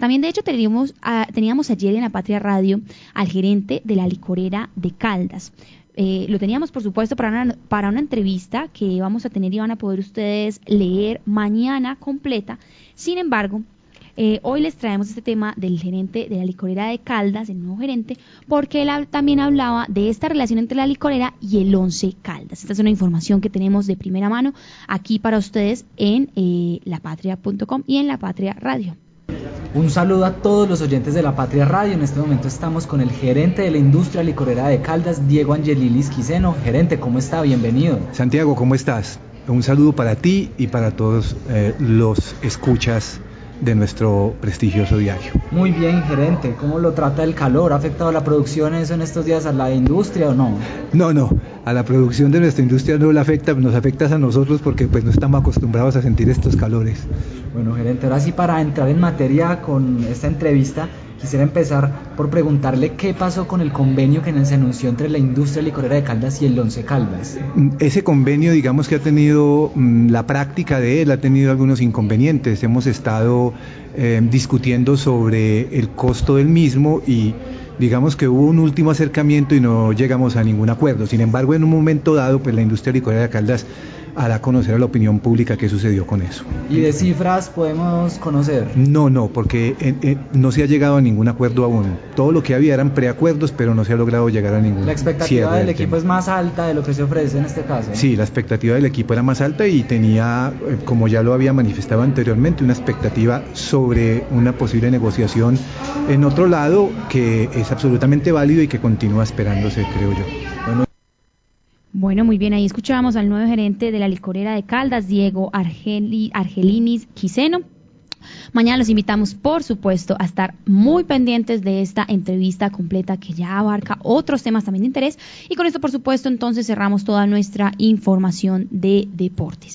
También, de hecho, teníamos, teníamos ayer en la Patria Radio al gerente de la licorera de Caldas. Eh, lo teníamos, por supuesto, para una, para una entrevista que vamos a tener y van a poder ustedes leer mañana completa. Sin embargo, eh, hoy les traemos este tema del gerente de la licorera de Caldas, el nuevo gerente, porque él también hablaba de esta relación entre la licorera y el Once Caldas. Esta es una información que tenemos de primera mano aquí para ustedes en eh, lapatria.com y en La Patria Radio. Un saludo a todos los oyentes de La Patria Radio. En este momento estamos con el gerente de la industria licorera de Caldas, Diego Angelilis Quiseno. Gerente, ¿cómo está? Bienvenido. Santiago, ¿cómo estás? Un saludo para ti y para todos eh, los escuchas de nuestro prestigioso diario. Muy bien, gerente. ¿Cómo lo trata el calor? ¿Ha afectado la producción eso en estos días a la industria o no? No, no. A la producción de nuestra industria no la afecta, nos afecta a nosotros porque pues no estamos acostumbrados a sentir estos calores. Bueno, gerente, ahora sí para entrar en materia con esta entrevista, Quisiera empezar por preguntarle qué pasó con el convenio que se anunció entre la industria licorera de Caldas y el Once Caldas. Mm, ese convenio, digamos que ha tenido mm, la práctica de él, ha tenido algunos inconvenientes. Hemos estado eh, discutiendo sobre el costo del mismo y digamos que hubo un último acercamiento y no llegamos a ningún acuerdo. Sin embargo, en un momento dado, pues la industria licorera de Caldas hará conocer a la opinión pública qué sucedió con eso. ¿Y de cifras podemos conocer? No, no, porque eh, eh, no se ha llegado a ningún acuerdo aún. Todo lo que había eran preacuerdos, pero no se ha logrado llegar a ningún La expectativa del, equipo es más alta de lo que se ofrece en este caso. Sí, la expectativa del equipo era más alta y tenía, eh, como ya lo había manifestado anteriormente, una expectativa sobre una posible negociación en otro lado que es absolutamente válido y que continúa esperándose, creo yo. Bueno, muy bien, ahí escuchábamos al nuevo gerente de la licorera de Caldas, Diego Argelinis Quiseno. Mañana los invitamos, por supuesto, a estar muy pendientes de esta entrevista completa que ya abarca otros temas también de interés. Y con esto, por supuesto, entonces cerramos toda nuestra información de deportes.